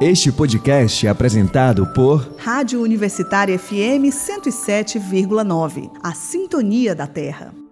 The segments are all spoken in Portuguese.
Este podcast é apresentado por Rádio Universitária FM 107,9. A Sintonia da Terra.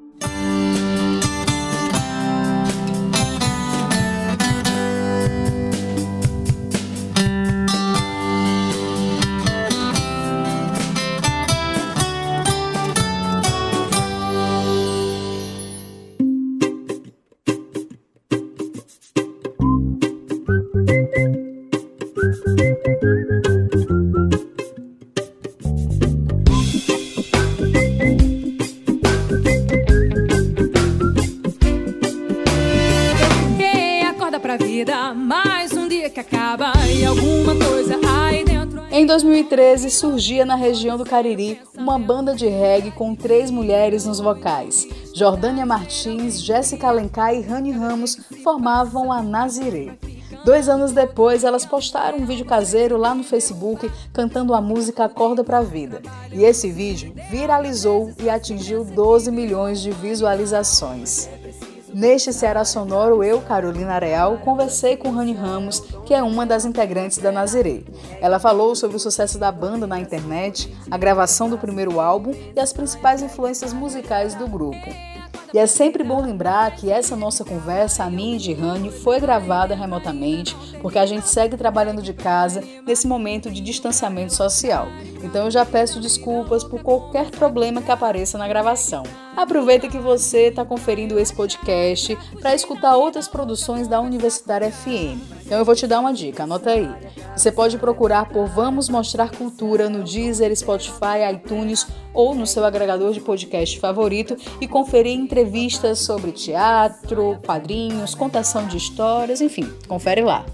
Em 2013, surgia na região do Cariri uma banda de reggae com três mulheres nos vocais. Jordânia Martins, Jéssica Alencar e Rani Ramos formavam a Nazirê. Dois anos depois, elas postaram um vídeo caseiro lá no Facebook cantando a música Acorda pra Vida. E esse vídeo viralizou e atingiu 12 milhões de visualizações. Neste Ceará Sonoro, eu, Carolina Areal, conversei com Rani Ramos, que é uma das integrantes da Nazirê. Ela falou sobre o sucesso da banda na internet, a gravação do primeiro álbum e as principais influências musicais do grupo. E é sempre bom lembrar que essa nossa conversa, a minha e de Rani, foi gravada remotamente, porque a gente segue trabalhando de casa nesse momento de distanciamento social. Então eu já peço desculpas por qualquer problema que apareça na gravação. Aproveita que você está conferindo esse podcast para escutar outras produções da Universitária FM. Então eu vou te dar uma dica, anota aí. Você pode procurar por Vamos Mostrar Cultura no Deezer, Spotify, iTunes ou no seu agregador de podcast favorito e conferir entrevistas sobre teatro, quadrinhos, contação de histórias, enfim, confere lá.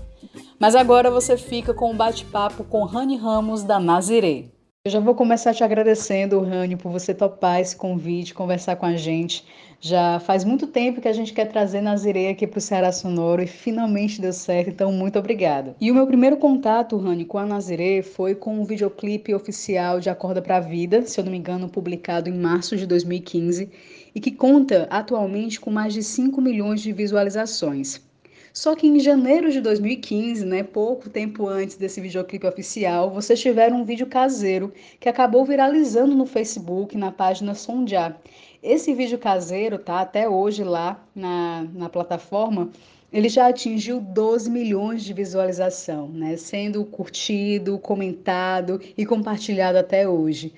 Mas agora você fica com um bate-papo com Rani Ramos da Nazirê. Eu já vou começar te agradecendo, Rani, por você topar esse convite, conversar com a gente. Já faz muito tempo que a gente quer trazer Nazirê aqui para o Ceará Sonoro e finalmente deu certo, então muito obrigada. E o meu primeiro contato, Rani, com a Nazirê foi com um videoclipe oficial de Acorda para a Vida, se eu não me engano, publicado em março de 2015, e que conta atualmente com mais de 5 milhões de visualizações. Só que em janeiro de 2015, né, pouco tempo antes desse videoclipe oficial, vocês tiveram um vídeo caseiro que acabou viralizando no Facebook, na página Sondia. Esse vídeo caseiro tá até hoje lá na, na plataforma. Ele já atingiu 12 milhões de visualização, né, sendo curtido, comentado e compartilhado até hoje.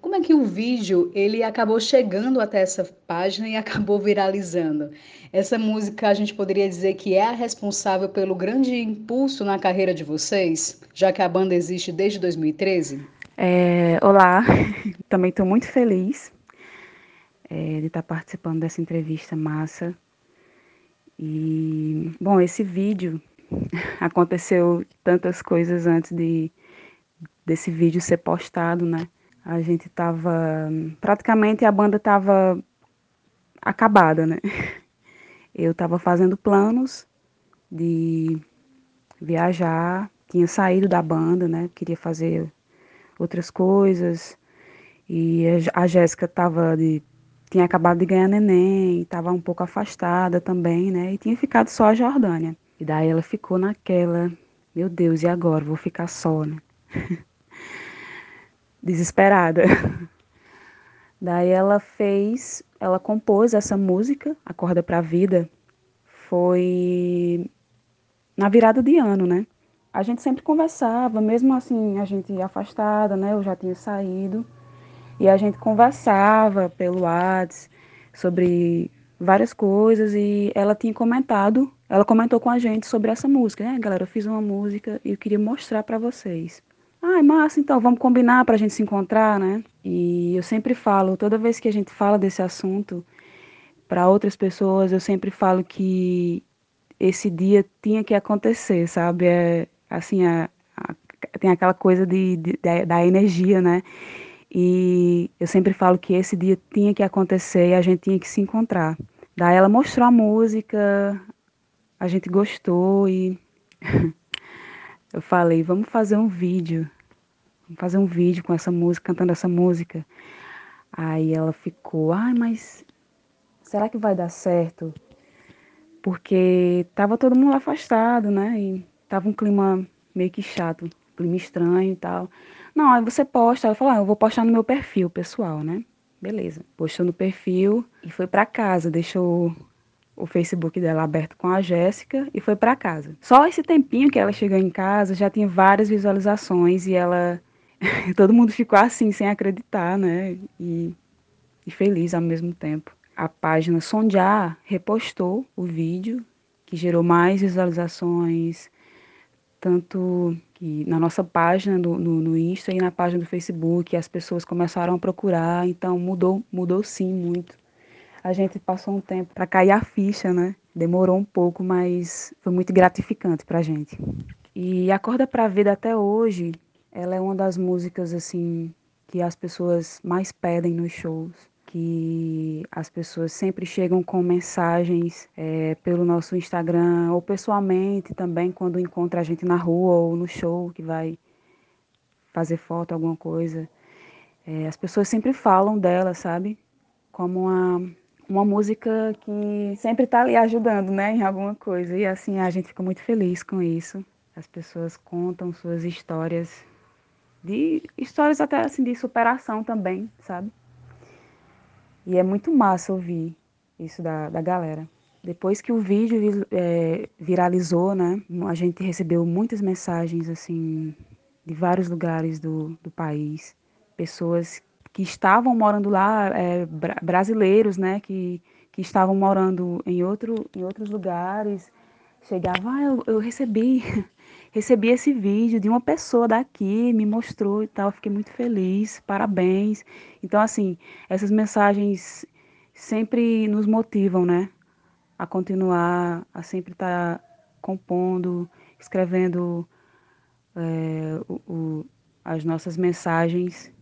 Como é que o vídeo ele acabou chegando até essa página e acabou viralizando? Essa música a gente poderia dizer que é a responsável pelo grande impulso na carreira de vocês, já que a banda existe desde 2013? É, olá, também estou muito feliz é, de estar tá participando dessa entrevista massa. E, bom, esse vídeo aconteceu tantas coisas antes de desse vídeo ser postado, né? A gente tava. Praticamente a banda tava acabada, né? Eu tava fazendo planos de viajar, tinha saído da banda, né? Queria fazer outras coisas. E a Jéssica tava de tinha acabado de ganhar neném, estava um pouco afastada também, né? E tinha ficado só a Jordânia. E daí ela ficou naquela, meu Deus, e agora? Vou ficar só, né? desesperada. Daí ela fez, ela compôs essa música, Acorda pra Vida, foi na virada de ano, né? A gente sempre conversava, mesmo assim, a gente afastada, né? Eu já tinha saído. E a gente conversava pelo WhatsApp sobre várias coisas e ela tinha comentado, ela comentou com a gente sobre essa música, né? Galera, eu fiz uma música e eu queria mostrar para vocês. Ah, massa, então vamos combinar para a gente se encontrar, né? E eu sempre falo, toda vez que a gente fala desse assunto para outras pessoas, eu sempre falo que esse dia tinha que acontecer, sabe? É, assim, a, a, tem aquela coisa de, de, da energia, né? E eu sempre falo que esse dia tinha que acontecer e a gente tinha que se encontrar. Daí ela mostrou a música, a gente gostou e eu falei, vamos fazer um vídeo. Vamos fazer um vídeo com essa música, cantando essa música. Aí ela ficou, ai, mas será que vai dar certo? Porque tava todo mundo afastado, né? E tava um clima meio que chato, clima estranho e tal. Não, aí você posta, eu falo, ah, eu vou postar no meu perfil pessoal, né? Beleza. Postou no perfil e foi para casa, deixou o Facebook dela aberto com a Jéssica e foi para casa. Só esse tempinho que ela chegou em casa já tinha várias visualizações e ela todo mundo ficou assim sem acreditar, né? E, e feliz ao mesmo tempo. A página Sondiar repostou o vídeo que gerou mais visualizações, tanto que na nossa página no, no, no Insta e na página do Facebook as pessoas começaram a procurar, então mudou, mudou sim muito. A gente passou um tempo para cair a ficha, né? Demorou um pouco, mas foi muito gratificante para a gente. E Acorda para a Vida até hoje, ela é uma das músicas assim que as pessoas mais pedem nos shows que as pessoas sempre chegam com mensagens é, pelo nosso Instagram ou pessoalmente também quando encontra a gente na rua ou no show que vai fazer foto, alguma coisa. É, as pessoas sempre falam dela, sabe? Como uma, uma música que sempre está ali ajudando, né, em alguma coisa. E assim, a gente fica muito feliz com isso. As pessoas contam suas histórias, de histórias até assim de superação também, sabe? E é muito massa ouvir isso da, da galera. Depois que o vídeo é, viralizou, né, a gente recebeu muitas mensagens assim de vários lugares do, do país, pessoas que estavam morando lá, é, brasileiros, né, que, que estavam morando em, outro, em outros lugares, chegavam, ah, eu, eu recebi, recebi esse vídeo de uma pessoa daqui, me mostrou e tal, fiquei muito feliz, parabéns. Então, assim, essas mensagens sempre nos motivam, né? A continuar, a sempre estar tá compondo, escrevendo é, o, o, as nossas mensagens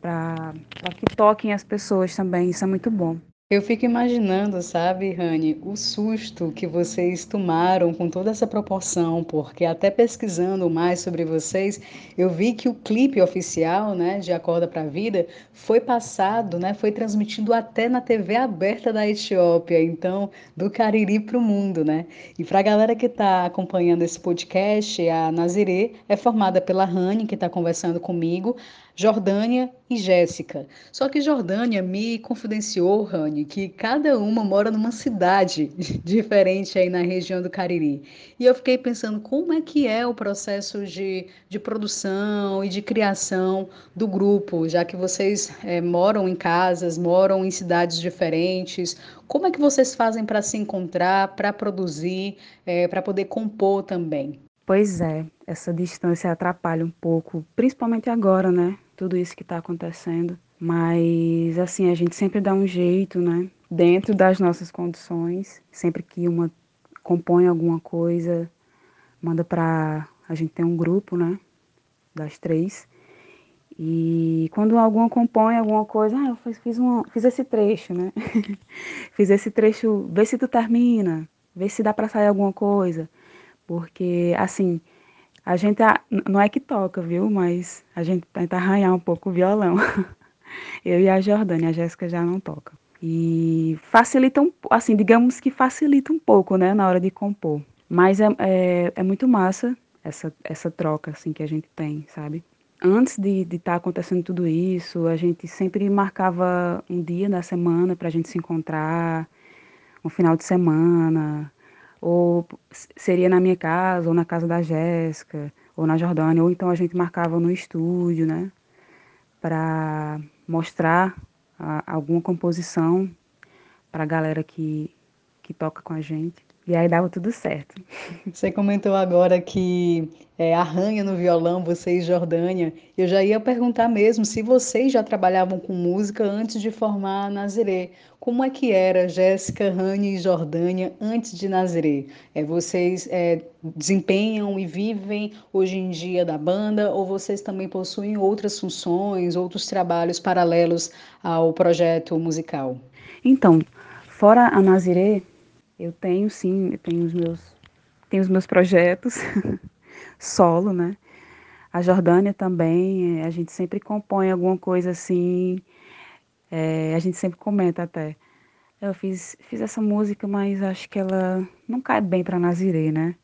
para que toquem as pessoas também. Isso é muito bom. Eu fico imaginando, sabe, Rani, o susto que vocês tomaram com toda essa proporção, porque até pesquisando mais sobre vocês, eu vi que o clipe oficial, né, de Acorda para a Vida, foi passado, né, foi transmitido até na TV aberta da Etiópia, então, do Cariri para o mundo, né? E para a galera que está acompanhando esse podcast, a Nazirê é formada pela Rani, que está conversando comigo, Jordânia e Jéssica. Só que Jordânia me confidenciou, Rani, que cada uma mora numa cidade diferente aí na região do Cariri. E eu fiquei pensando como é que é o processo de, de produção e de criação do grupo, já que vocês é, moram em casas, moram em cidades diferentes. Como é que vocês fazem para se encontrar, para produzir, é, para poder compor também? Pois é, essa distância atrapalha um pouco, principalmente agora, né? Tudo isso que está acontecendo. Mas, assim, a gente sempre dá um jeito, né? Dentro das nossas condições, sempre que uma compõe alguma coisa, manda para. A gente tem um grupo, né? Das três. E quando alguma compõe alguma coisa, ah, eu fiz, uma, fiz esse trecho, né? fiz esse trecho, vê se tu termina, vê se dá para sair alguma coisa. Porque, assim, a gente não é que toca, viu? Mas a gente tenta arranhar um pouco o violão. Eu e a Jordânia, a Jéssica já não toca. E facilita um assim, digamos que facilita um pouco, né, na hora de compor. Mas é, é, é muito massa essa, essa troca, assim, que a gente tem, sabe? Antes de estar tá acontecendo tudo isso, a gente sempre marcava um dia da semana para a gente se encontrar, um final de semana, ou seria na minha casa, ou na casa da Jéssica, ou na Jordânia, ou então a gente marcava no estúdio, né, para mostrar a, alguma composição para a galera que, que toca com a gente. E aí dava tudo certo. Você comentou agora que é, arranha no violão, você e Jordânia. Eu já ia perguntar mesmo se vocês já trabalhavam com música antes de formar a Nazirê. Como é que era Jéssica, Rani e Jordânia antes de Nazirê? É, vocês é, desempenham e vivem hoje em dia da banda ou vocês também possuem outras funções, outros trabalhos paralelos ao projeto musical? Então, fora a Nazirê, eu tenho sim, eu tenho os meus, tenho os meus projetos solo, né? A Jordânia também, a gente sempre compõe alguma coisa assim, é, a gente sempre comenta até. Eu fiz, fiz essa música, mas acho que ela não cai bem para Nazirê, né?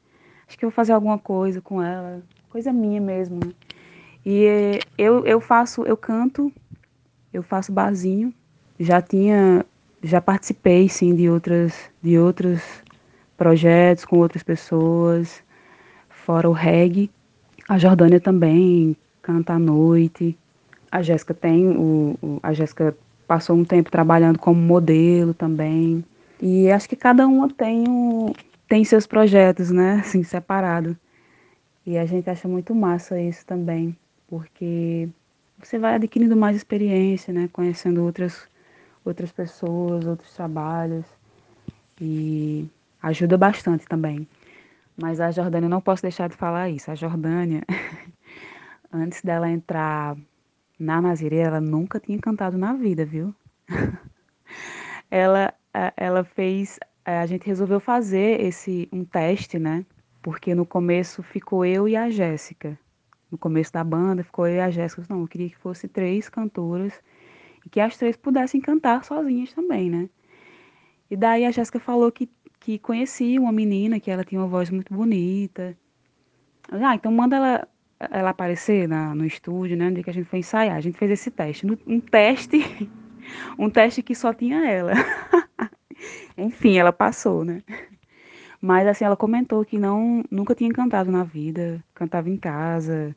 acho que eu vou fazer alguma coisa com ela, coisa minha mesmo, né? E eu, eu faço, eu canto, eu faço barzinho, já tinha, já participei sim de outras, de outros projetos com outras pessoas, fora o reggae. A Jordânia também canta à noite. A Jéssica tem o, o a Jéssica passou um tempo trabalhando como modelo também. E acho que cada uma tem um, tem seus projetos, né, assim, separado. E a gente acha muito massa isso também, porque você vai adquirindo mais experiência, né, conhecendo outras outras pessoas, outros trabalhos e ajuda bastante também. Mas a Jordânia, não posso deixar de falar isso. A Jordânia, antes dela entrar na Nazirê, ela nunca tinha cantado na vida, viu? ela, ela fez, a gente resolveu fazer esse um teste, né? Porque no começo ficou eu e a Jéssica. No começo da banda ficou eu e a Jéssica. Não, eu queria que fosse três cantoras e que as três pudessem cantar sozinhas também, né? E daí a Jéssica falou que, que conhecia uma menina, que ela tinha uma voz muito bonita. Ah, então manda ela, ela aparecer na, no estúdio, né? Onde que a gente foi ensaiar. A gente fez esse teste. Um teste, um teste que só tinha ela. Enfim, ela passou, né? Mas assim, ela comentou que não nunca tinha cantado na vida, cantava em casa,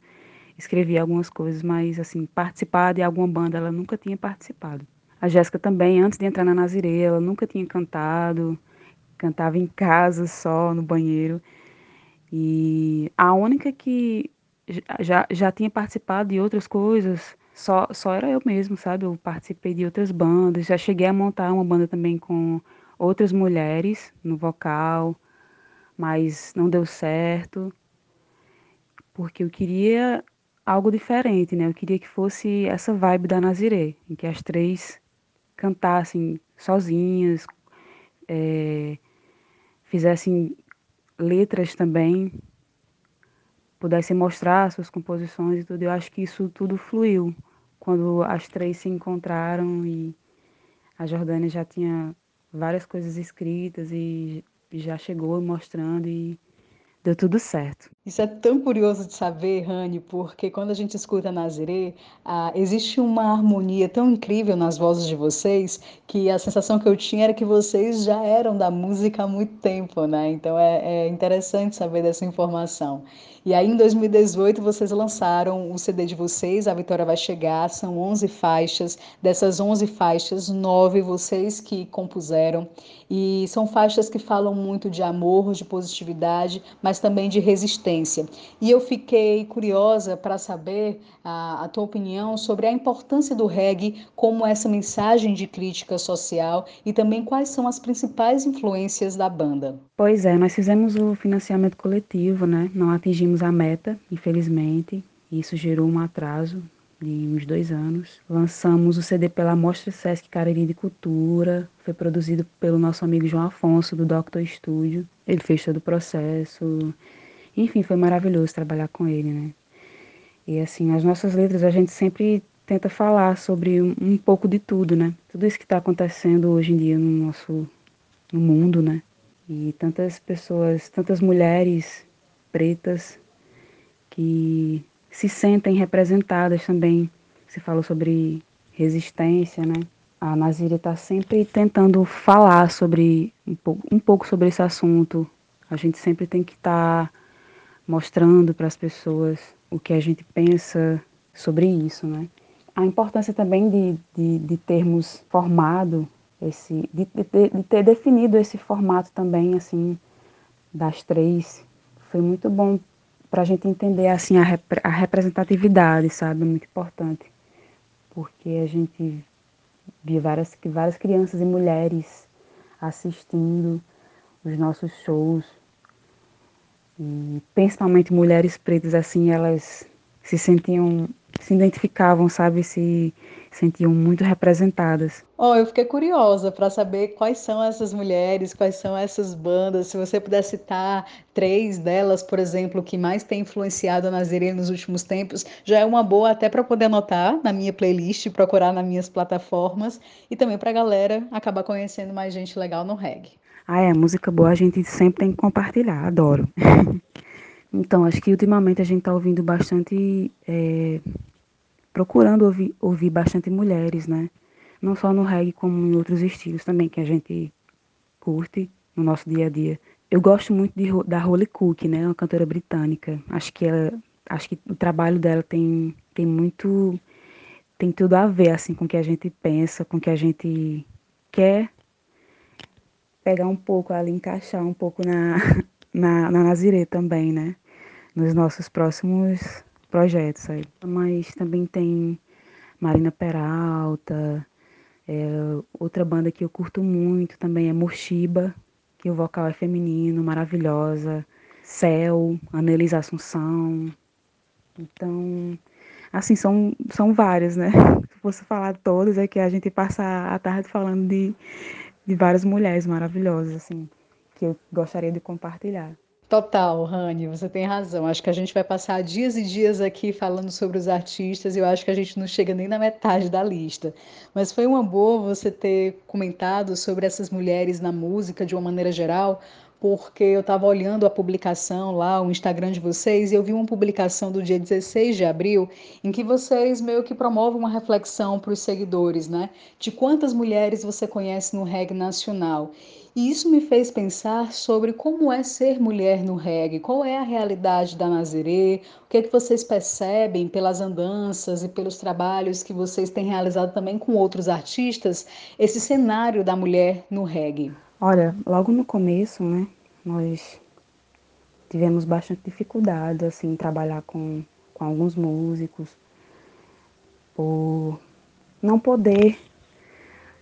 escrevia algumas coisas, mas assim, participar de alguma banda ela nunca tinha participado. A Jéssica também, antes de entrar na Nazirê, ela nunca tinha cantado, cantava em casa só, no banheiro. E a única que já, já tinha participado de outras coisas, só, só era eu mesmo, sabe? Eu participei de outras bandas, já cheguei a montar uma banda também com outras mulheres no vocal, mas não deu certo, porque eu queria algo diferente, né? Eu queria que fosse essa vibe da Naziré, em que as três cantassem sozinhas, é, fizessem letras também, pudessem mostrar suas composições e tudo. Eu acho que isso tudo fluiu quando as três se encontraram e a Jordânia já tinha várias coisas escritas e já chegou mostrando e deu tudo certo. Isso é tão curioso de saber, Rani, porque quando a gente escuta Nazirê, ah, existe uma harmonia tão incrível nas vozes de vocês que a sensação que eu tinha era que vocês já eram da música há muito tempo, né? Então é, é interessante saber dessa informação. E aí, em 2018, vocês lançaram o CD de vocês, A Vitória Vai Chegar, são 11 faixas. Dessas 11 faixas, nove vocês que compuseram. E são faixas que falam muito de amor, de positividade, mas também de resistência. E eu fiquei curiosa para saber a, a tua opinião sobre a importância do reggae como essa mensagem de crítica social e também quais são as principais influências da banda. Pois é, nós fizemos o financiamento coletivo, né? Não atingimos atingimos a meta, infelizmente. Isso gerou um atraso de uns dois anos. Lançamos o CD pela Mostra Sesc Cariri de Cultura. Foi produzido pelo nosso amigo João Afonso, do Doctor Studio. Ele fez todo o processo. Enfim, foi maravilhoso trabalhar com ele, né? E assim, as nossas letras a gente sempre tenta falar sobre um, um pouco de tudo, né? Tudo isso que está acontecendo hoje em dia no nosso no mundo, né? E tantas pessoas, tantas mulheres pretas que se sentem representadas também. Você falou sobre resistência, né? A Nazíria está sempre tentando falar sobre um pouco, um pouco sobre esse assunto. A gente sempre tem que estar tá mostrando para as pessoas o que a gente pensa sobre isso, né? A importância também de, de, de termos formado esse, de, de, de ter definido esse formato também, assim, das três, foi muito bom para a gente entender assim a, rep a representatividade, sabe? Muito importante. Porque a gente via várias, várias crianças e mulheres assistindo os nossos shows. E principalmente mulheres pretas, assim, elas se sentiam, se identificavam, sabe? Se sentiam muito representadas. Oh, eu fiquei curiosa para saber quais são essas mulheres, quais são essas bandas. Se você puder citar três delas, por exemplo, que mais tem influenciado a Nazirê nos últimos tempos, já é uma boa até para poder anotar na minha playlist, procurar nas minhas plataformas e também para a galera acabar conhecendo mais gente legal no reggae. Ah, é, música boa a gente sempre tem que compartilhar, adoro. Então, acho que ultimamente a gente está ouvindo bastante, é, procurando ouvir, ouvir bastante mulheres, né? Não só no reggae, como em outros estilos também que a gente curte no nosso dia a dia. Eu gosto muito de, da Holly Cook, né? Uma cantora britânica. Acho que ela, acho que o trabalho dela tem, tem muito, tem tudo a ver assim com o que a gente pensa, com o que a gente quer pegar um pouco ali, encaixar um pouco na, na, na Nazirê também, né? Nos nossos próximos projetos aí. Mas também tem Marina Peralta, é, outra banda que eu curto muito também é Mochiba, que o vocal é feminino, maravilhosa. Céu, Anelisa Assunção. Então, assim, são, são várias, né? Se fosse falar todas, é que a gente passa a tarde falando de, de várias mulheres maravilhosas, assim, que eu gostaria de compartilhar. Total, Rani, você tem razão. Acho que a gente vai passar dias e dias aqui falando sobre os artistas e eu acho que a gente não chega nem na metade da lista. Mas foi uma boa você ter comentado sobre essas mulheres na música de uma maneira geral, porque eu estava olhando a publicação lá, o Instagram de vocês, e eu vi uma publicação do dia 16 de abril, em que vocês meio que promovem uma reflexão para os seguidores, né? De quantas mulheres você conhece no reggae nacional. E isso me fez pensar sobre como é ser mulher no reggae, qual é a realidade da Nazaré, o que é que vocês percebem pelas andanças e pelos trabalhos que vocês têm realizado também com outros artistas, esse cenário da mulher no reggae. Olha, logo no começo, né, nós tivemos bastante dificuldade, assim, em trabalhar com, com alguns músicos, por não poder,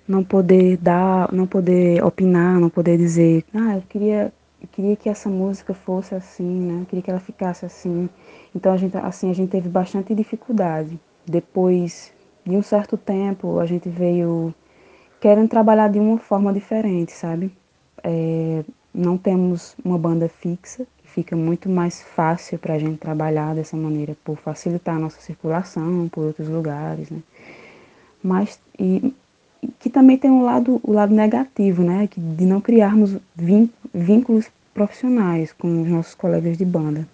não poder dar, não poder opinar, não poder dizer, ah, eu queria, eu queria que essa música fosse assim, né, eu queria que ela ficasse assim. Então, a gente, assim, a gente teve bastante dificuldade. Depois de um certo tempo, a gente veio querem trabalhar de uma forma diferente, sabe? É, não temos uma banda fixa, fica muito mais fácil para a gente trabalhar dessa maneira, por facilitar a nossa circulação por outros lugares, né? Mas, e, que também tem um lado, o lado negativo, né? De não criarmos vínculos profissionais com os nossos colegas de banda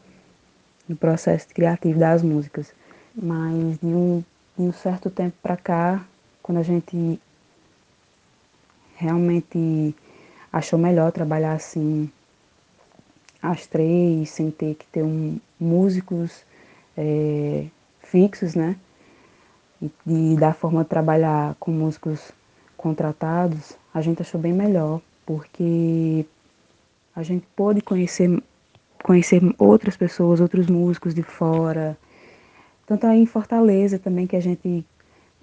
no processo criativo das músicas. Mas de um, de um certo tempo para cá, quando a gente realmente achou melhor trabalhar assim as três, sem ter que ter um, músicos é, fixos, né? E, e da forma de trabalhar com músicos contratados, a gente achou bem melhor, porque a gente pôde conhecer, conhecer outras pessoas, outros músicos de fora. Tanto aí em Fortaleza também que a gente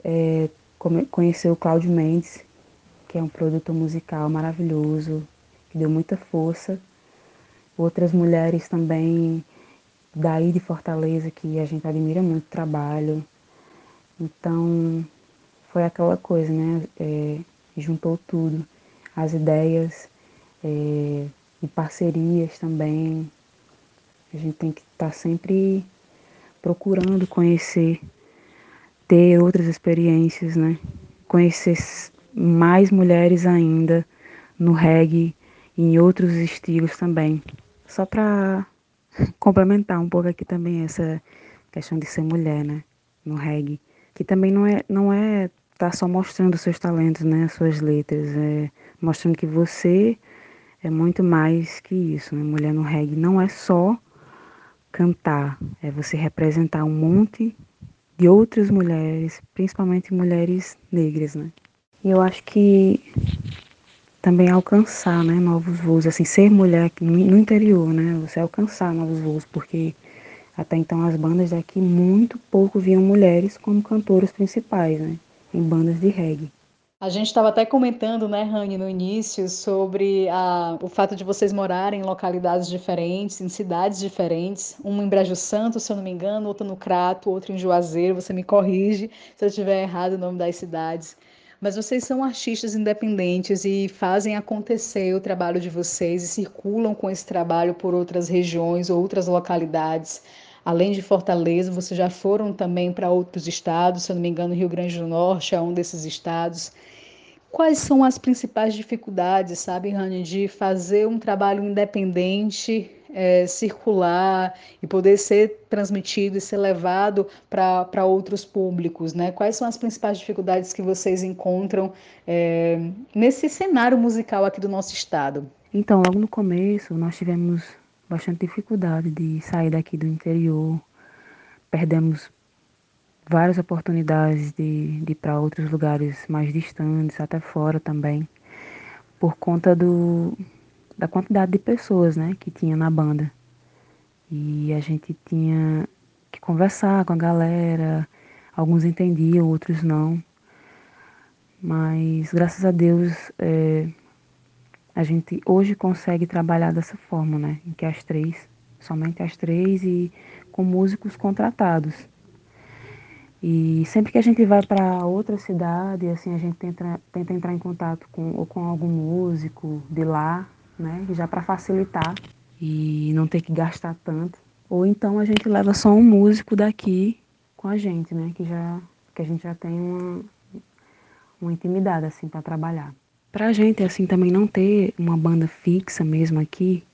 é, conheceu o Cláudio Mendes, que é um produto musical maravilhoso, que deu muita força. Outras mulheres também daí de Fortaleza que a gente admira muito o trabalho. Então foi aquela coisa, né? É, juntou tudo, as ideias é, e parcerias também. A gente tem que estar tá sempre procurando conhecer, ter outras experiências, né? Conhecer mais mulheres ainda no reggae e em outros estilos também. Só para complementar um pouco aqui também essa questão de ser mulher, né, no reggae, que também não é não é tá só mostrando seus talentos, né, suas letras, é mostrando que você é muito mais que isso, né? Mulher no reggae não é só cantar, é você representar um monte de outras mulheres, principalmente mulheres negras, né? E eu acho que também alcançar né, novos voos, assim, ser mulher no interior, né? Você alcançar novos voos, porque até então as bandas daqui muito pouco viam mulheres como cantoras principais, né? Em bandas de reggae. A gente estava até comentando, né, Rani, no início, sobre a, o fato de vocês morarem em localidades diferentes, em cidades diferentes, uma em Brejo Santo, se eu não me engano, outra no Crato, outra em Juazeiro, você me corrige se eu estiver errado o nome das cidades mas vocês são artistas independentes e fazem acontecer o trabalho de vocês e circulam com esse trabalho por outras regiões, outras localidades. Além de Fortaleza, vocês já foram também para outros estados, se eu não me engano, Rio Grande do Norte é um desses estados. Quais são as principais dificuldades, sabe, Rani, de fazer um trabalho independente, é, circular e poder ser transmitido e ser levado para outros públicos, né? Quais são as principais dificuldades que vocês encontram é, nesse cenário musical aqui do nosso estado? Então, logo no começo, nós tivemos bastante dificuldade de sair daqui do interior, perdemos várias oportunidades de, de ir para outros lugares mais distantes, até fora também, por conta do, da quantidade de pessoas né, que tinha na banda. E a gente tinha que conversar com a galera, alguns entendiam, outros não. Mas graças a Deus é, a gente hoje consegue trabalhar dessa forma, né? Em que as três, somente as três e com músicos contratados. E sempre que a gente vai para outra cidade, assim, a gente tenta, tenta entrar em contato com, ou com algum músico de lá, né? Já para facilitar e não ter que gastar tanto. Ou então a gente leva só um músico daqui com a gente, né? Que já que a gente já tem uma, uma intimidade assim para trabalhar. Para a gente assim também não ter uma banda fixa mesmo aqui,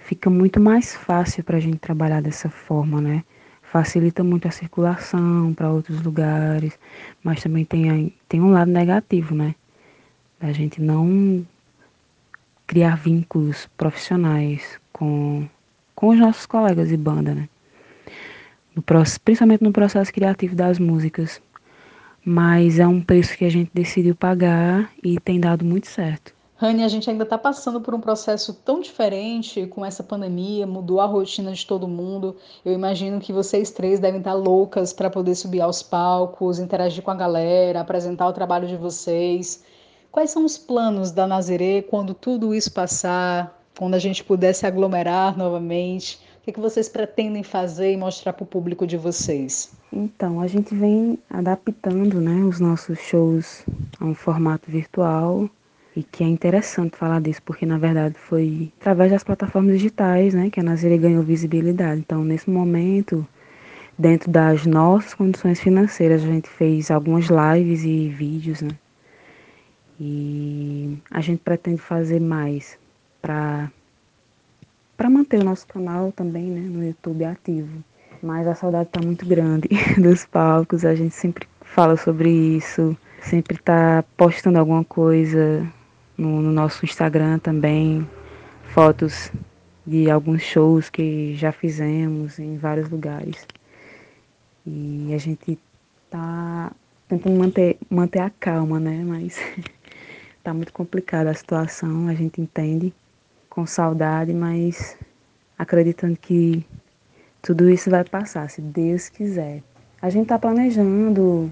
fica muito mais fácil para a gente trabalhar dessa forma, né? facilita muito a circulação para outros lugares, mas também tem, tem um lado negativo, né? Da gente não criar vínculos profissionais com, com os nossos colegas de banda, né? No, principalmente no processo criativo das músicas. Mas é um preço que a gente decidiu pagar e tem dado muito certo. Rani, a gente ainda está passando por um processo tão diferente com essa pandemia, mudou a rotina de todo mundo. Eu imagino que vocês três devem estar tá loucas para poder subir aos palcos, interagir com a galera, apresentar o trabalho de vocês. Quais são os planos da Nazirê quando tudo isso passar, quando a gente puder se aglomerar novamente? O que, que vocês pretendem fazer e mostrar para o público de vocês? Então, a gente vem adaptando né, os nossos shows a um formato virtual e que é interessante falar disso, porque na verdade foi através das plataformas digitais né, que a Nazire ganhou visibilidade. Então, nesse momento, dentro das nossas condições financeiras, a gente fez algumas lives e vídeos, né? E a gente pretende fazer mais para para manter o nosso canal também, né, no YouTube ativo. Mas a saudade está muito grande dos palcos, a gente sempre fala sobre isso, sempre está postando alguma coisa no, no nosso Instagram também, fotos de alguns shows que já fizemos em vários lugares. E a gente tá tentando manter, manter a calma, né? Mas tá muito complicada a situação, a gente entende, com saudade, mas acreditando que tudo isso vai passar, se Deus quiser. A gente tá planejando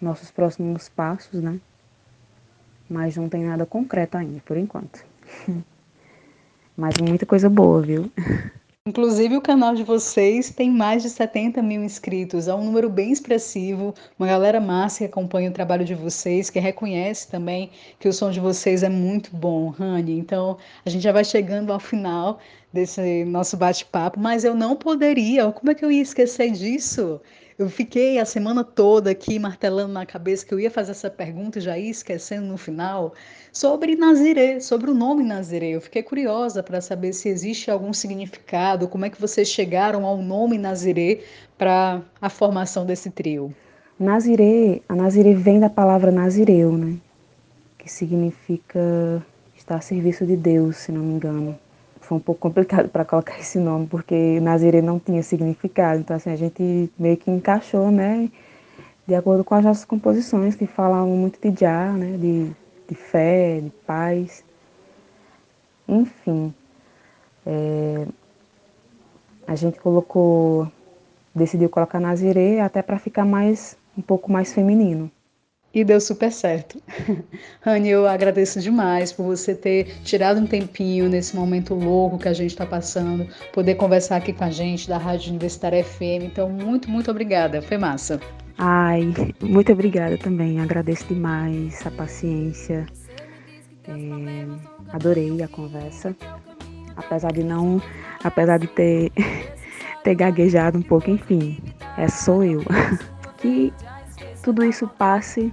nossos próximos passos, né? mas não tem nada concreto ainda, por enquanto. mas muita coisa boa, viu? Inclusive, o canal de vocês tem mais de 70 mil inscritos, é um número bem expressivo. Uma galera massa que acompanha o trabalho de vocês, que reconhece também que o som de vocês é muito bom, Rani. Então, a gente já vai chegando ao final desse nosso bate-papo, mas eu não poderia, como é que eu ia esquecer disso? Eu fiquei a semana toda aqui martelando na cabeça que eu ia fazer essa pergunta e já ia esquecendo no final sobre Nazirê, sobre o nome Nazirê. Eu fiquei curiosa para saber se existe algum significado, como é que vocês chegaram ao nome Nazirê para a formação desse trio. Nazirê, a Nazirê vem da palavra Nazireu, né? Que significa estar a serviço de Deus, se não me engano foi um pouco complicado para colocar esse nome, porque Nazirê não tinha significado. Então, assim, a gente meio que encaixou, né? De acordo com as nossas composições, que falavam muito de Jah, né? De, de fé, de paz. Enfim. É, a gente colocou, decidiu colocar Nazirê até para ficar mais, um pouco mais feminino e deu super certo. Rani, eu agradeço demais por você ter tirado um tempinho nesse momento louco que a gente está passando, poder conversar aqui com a gente da Rádio Universitária FM. Então, muito, muito obrigada. Foi massa. Ai, muito obrigada também. Agradeço demais a paciência. É, adorei a conversa. Apesar de não. Apesar de ter, ter gaguejado um pouco, enfim. É sou eu. Que tudo isso passe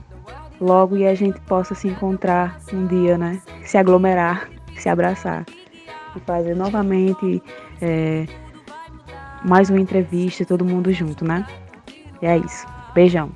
logo e a gente possa se encontrar um dia, né? Se aglomerar, se abraçar e fazer novamente é, mais uma entrevista, todo mundo junto, né? E é isso. Beijão.